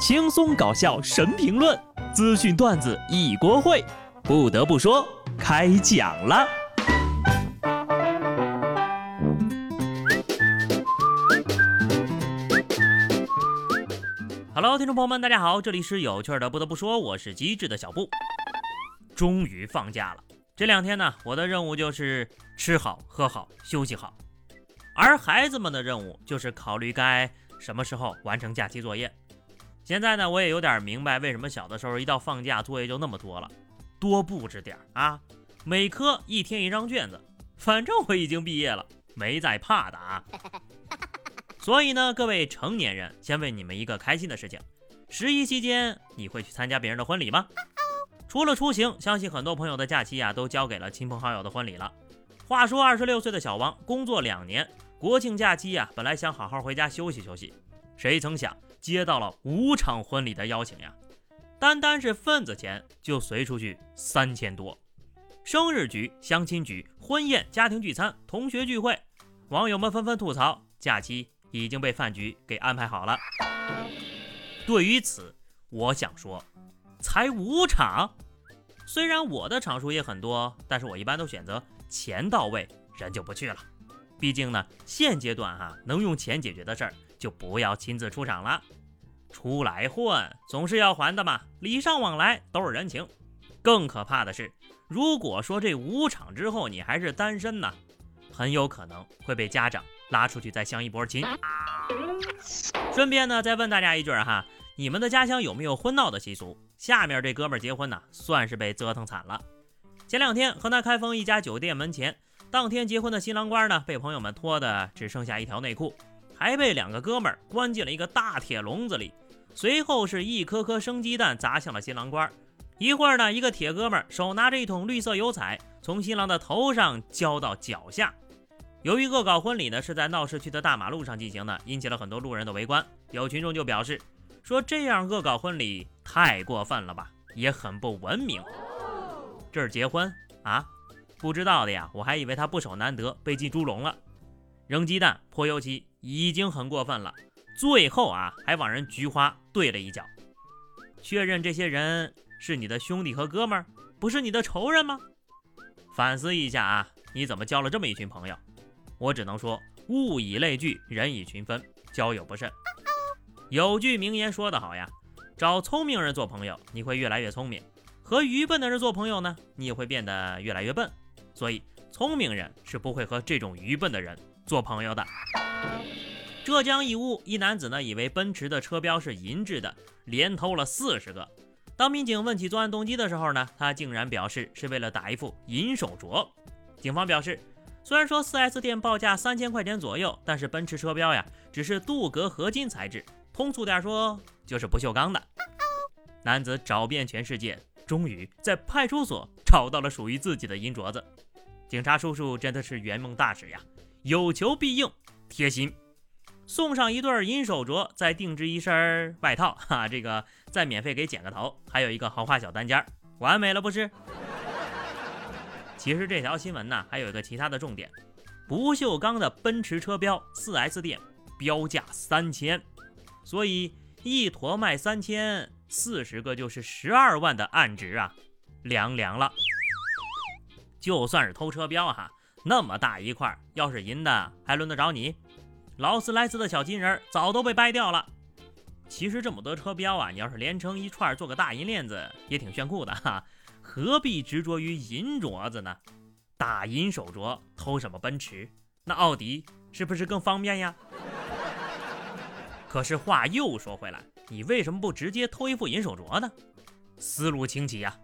轻松搞笑神评论，资讯段子一锅烩。不得不说，开讲了。Hello，听众朋友们，大家好，这里是有趣的。不得不说，我是机智的小布。终于放假了，这两天呢，我的任务就是吃好喝好休息好，而孩子们的任务就是考虑该什么时候完成假期作业。现在呢，我也有点明白为什么小的时候一到放假作业就那么多了，多布置点啊，每科一天一张卷子，反正我已经毕业了，没在怕的啊。所以呢，各位成年人，先问你们一个开心的事情：十一期间你会去参加别人的婚礼吗？除了出行，相信很多朋友的假期呀都交给了亲朋好友的婚礼了。话说二十六岁的小王工作两年，国庆假期呀本来想好好回家休息休息，谁曾想。接到了五场婚礼的邀请呀，单单是份子钱就随出去三千多。生日局、相亲局、婚宴、家庭聚餐、同学聚会，网友们纷纷吐槽，假期已经被饭局给安排好了。对于此，我想说，才五场，虽然我的场数也很多，但是我一般都选择钱到位，人就不去了。毕竟呢，现阶段哈，能用钱解决的事儿。就不要亲自出场了，出来混总是要还的嘛，礼尚往来都是人情。更可怕的是，如果说这五场之后你还是单身呢，很有可能会被家长拉出去再相一波亲。顺便呢，再问大家一句哈，你们的家乡有没有婚闹的习俗？下面这哥们儿结婚呢，算是被折腾惨了。前两天，河南开封一家酒店门前，当天结婚的新郎官呢，被朋友们脱的只剩下一条内裤。还被两个哥们儿关进了一个大铁笼子里，随后是一颗颗生鸡蛋砸向了新郎官。一会儿呢，一个铁哥们儿手拿着一桶绿色油彩，从新郎的头上浇到脚下。由于恶搞婚礼呢是在闹市区的大马路上进行的，引起了很多路人的围观。有群众就表示说：“这样恶搞婚礼太过分了吧，也很不文明。”这是结婚啊？不知道的呀，我还以为他不守难得被进猪笼了。扔鸡蛋泼油漆已经很过分了，最后啊还往人菊花对了一脚。确认这些人是你的兄弟和哥们儿，不是你的仇人吗？反思一下啊，你怎么交了这么一群朋友？我只能说，物以类聚，人以群分，交友不慎。有句名言说得好呀，找聪明人做朋友，你会越来越聪明；和愚笨的人做朋友呢，你也会变得越来越笨。所以，聪明人是不会和这种愚笨的人。做朋友的。浙江义乌一男子呢，以为奔驰的车标是银质的，连偷了四十个。当民警问起作案动机的时候呢，他竟然表示是为了打一副银手镯。警方表示，虽然说 4S 店报价三千块钱左右，但是奔驰车标呀，只是镀铬合金材质，通俗点说就是不锈钢的。男子找遍全世界，终于在派出所找到了属于自己的银镯子。警察叔叔真的是圆梦大使呀！有求必应，贴心，送上一对银手镯，再定制一身外套，哈，这个再免费给剪个头，还有一个豪华小单间，完美了不是？其实这条新闻呢，还有一个其他的重点，不锈钢的奔驰车标，4S 店标价三千，所以一坨卖三千，四十个就是十二万的暗值啊，凉凉了。就算是偷车标哈。那么大一块，要是银的，还轮得着你？劳斯莱斯的小金人早都被掰掉了。其实这么多车标啊，你要是连成一串，做个大银链子，也挺炫酷的哈。何必执着于银镯子呢？大银手镯偷什么奔驰？那奥迪是不是更方便呀？可是话又说回来，你为什么不直接偷一副银手镯呢？思路清奇呀！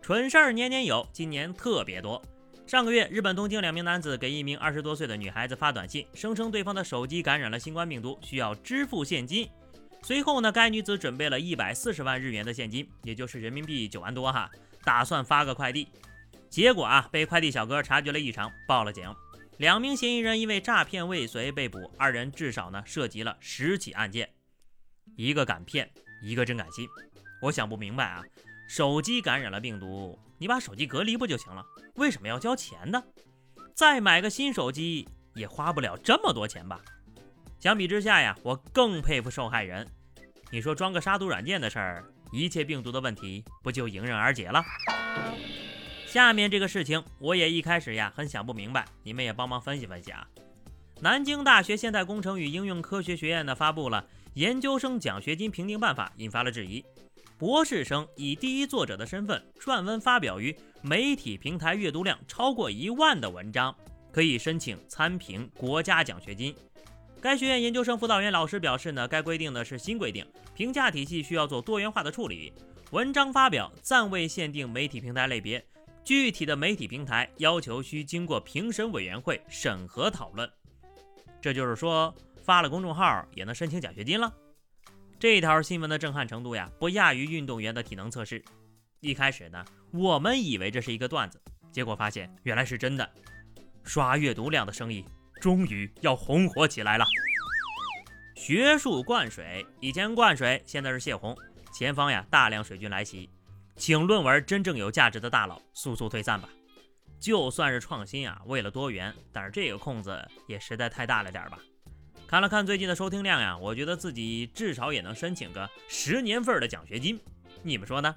蠢事儿年年有，今年特别多。上个月，日本东京两名男子给一名二十多岁的女孩子发短信，声称对方的手机感染了新冠病毒，需要支付现金。随后呢，该女子准备了一百四十万日元的现金，也就是人民币九万多哈，打算发个快递。结果啊，被快递小哥察觉了异常，报了警。两名嫌疑人因为诈骗未遂被捕，二人至少呢涉及了十起案件。一个敢骗，一个真敢信。我想不明白啊。手机感染了病毒，你把手机隔离不就行了？为什么要交钱呢？再买个新手机也花不了这么多钱吧？相比之下呀，我更佩服受害人。你说装个杀毒软件的事儿，一切病毒的问题不就迎刃而解了？下面这个事情我也一开始呀很想不明白，你们也帮忙分析分析啊。南京大学现代工程与应用科学学院呢发布了研究生奖学金评定办法，引发了质疑。博士生以第一作者的身份撰文发表于媒体平台阅读量超过一万的文章，可以申请参评国家奖学金。该学院研究生辅导员老师表示呢，该规定呢是新规定，评价体系需要做多元化的处理。文章发表暂未限定媒体平台类别，具体的媒体平台要求需经过评审委员会审核讨论。这就是说，发了公众号也能申请奖学金了。这条新闻的震撼程度呀，不亚于运动员的体能测试。一开始呢，我们以为这是一个段子，结果发现原来是真的。刷阅读量的生意终于要红火起来了。学术灌水，以前灌水，现在是泄洪。前方呀，大量水军来袭，请论文真正有价值的大佬速速退散吧。就算是创新啊，为了多元，但是这个空子也实在太大了点吧。看了看最近的收听量呀，我觉得自己至少也能申请个十年份的奖学金，你们说呢？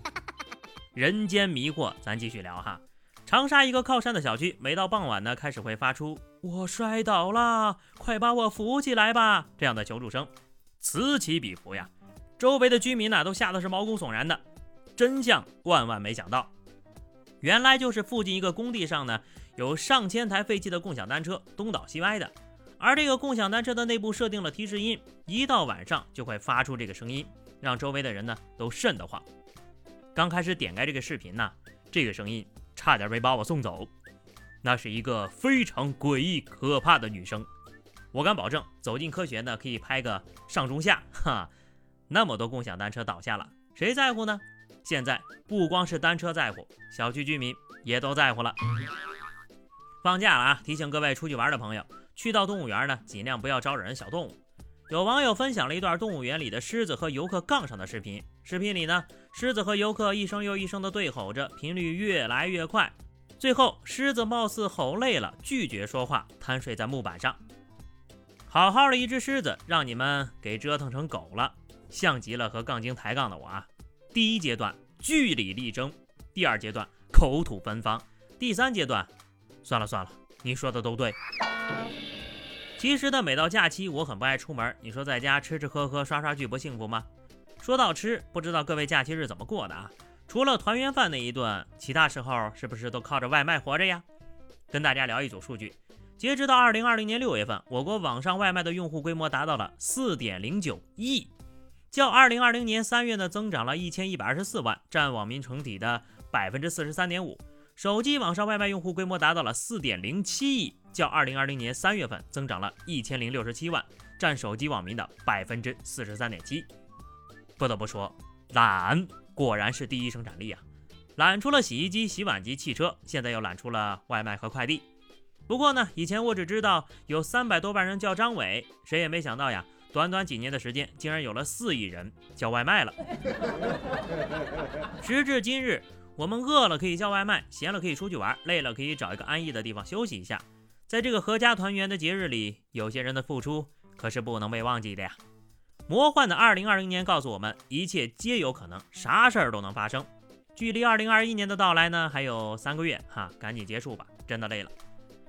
人间迷惑，咱继续聊哈。长沙一个靠山的小区，每到傍晚呢，开始会发出“我摔倒了，快把我扶起来吧”这样的求助声，此起彼伏呀。周围的居民呢，都吓得是毛骨悚然的。真相万万没想到，原来就是附近一个工地上呢，有上千台废弃的共享单车东倒西歪的。而这个共享单车的内部设定了提示音，一到晚上就会发出这个声音，让周围的人呢都瘆得慌。刚开始点开这个视频呢，这个声音差点没把我送走。那是一个非常诡异可怕的女声，我敢保证，走进科学呢可以拍个上中下。哈，那么多共享单车倒下了，谁在乎呢？现在不光是单车在乎，小区居民也都在乎了。放假了啊，提醒各位出去玩的朋友。去到动物园呢，尽量不要招惹人小动物。有网友分享了一段动物园里的狮子和游客杠上的视频。视频里呢，狮子和游客一声又一声的对吼着，频率越来越快。最后，狮子貌似吼累了，拒绝说话，瘫睡在木板上。好好的一只狮子，让你们给折腾成狗了，像极了和杠精抬杠的我啊！第一阶段据理力争，第二阶段口吐芬芳，第三阶段，算了算了，你说的都对。其实呢，每到假期，我很不爱出门。你说在家吃吃喝喝刷刷剧不幸福吗？说到吃，不知道各位假期是怎么过的啊？除了团圆饭那一顿，其他时候是不是都靠着外卖活着呀？跟大家聊一组数据，截止到二零二零年六月份，我国网上外卖的用户规模达到了四点零九亿，较二零二零年三月呢增长了一千一百二十四万，占网民整体的百分之四十三点五。手机网上外卖用户规模达到了四点零七亿。较二零二零年三月份增长了一千零六十七万，占手机网民的百分之四十三点七。不得不说，懒果然是第一生产力啊！懒出了洗衣机、洗碗机、汽车，现在又懒出了外卖和快递。不过呢，以前我只知道有三百多万人叫张伟，谁也没想到呀，短短几年的时间，竟然有了四亿人叫外卖了。时至今日，我们饿了可以叫外卖，闲了可以出去玩，累了可以找一个安逸的地方休息一下。在这个阖家团圆的节日里，有些人的付出可是不能被忘记的呀。魔幻的二零二零年告诉我们，一切皆有可能，啥事儿都能发生。距离二零二一年的到来呢，还有三个月哈，赶紧结束吧，真的累了。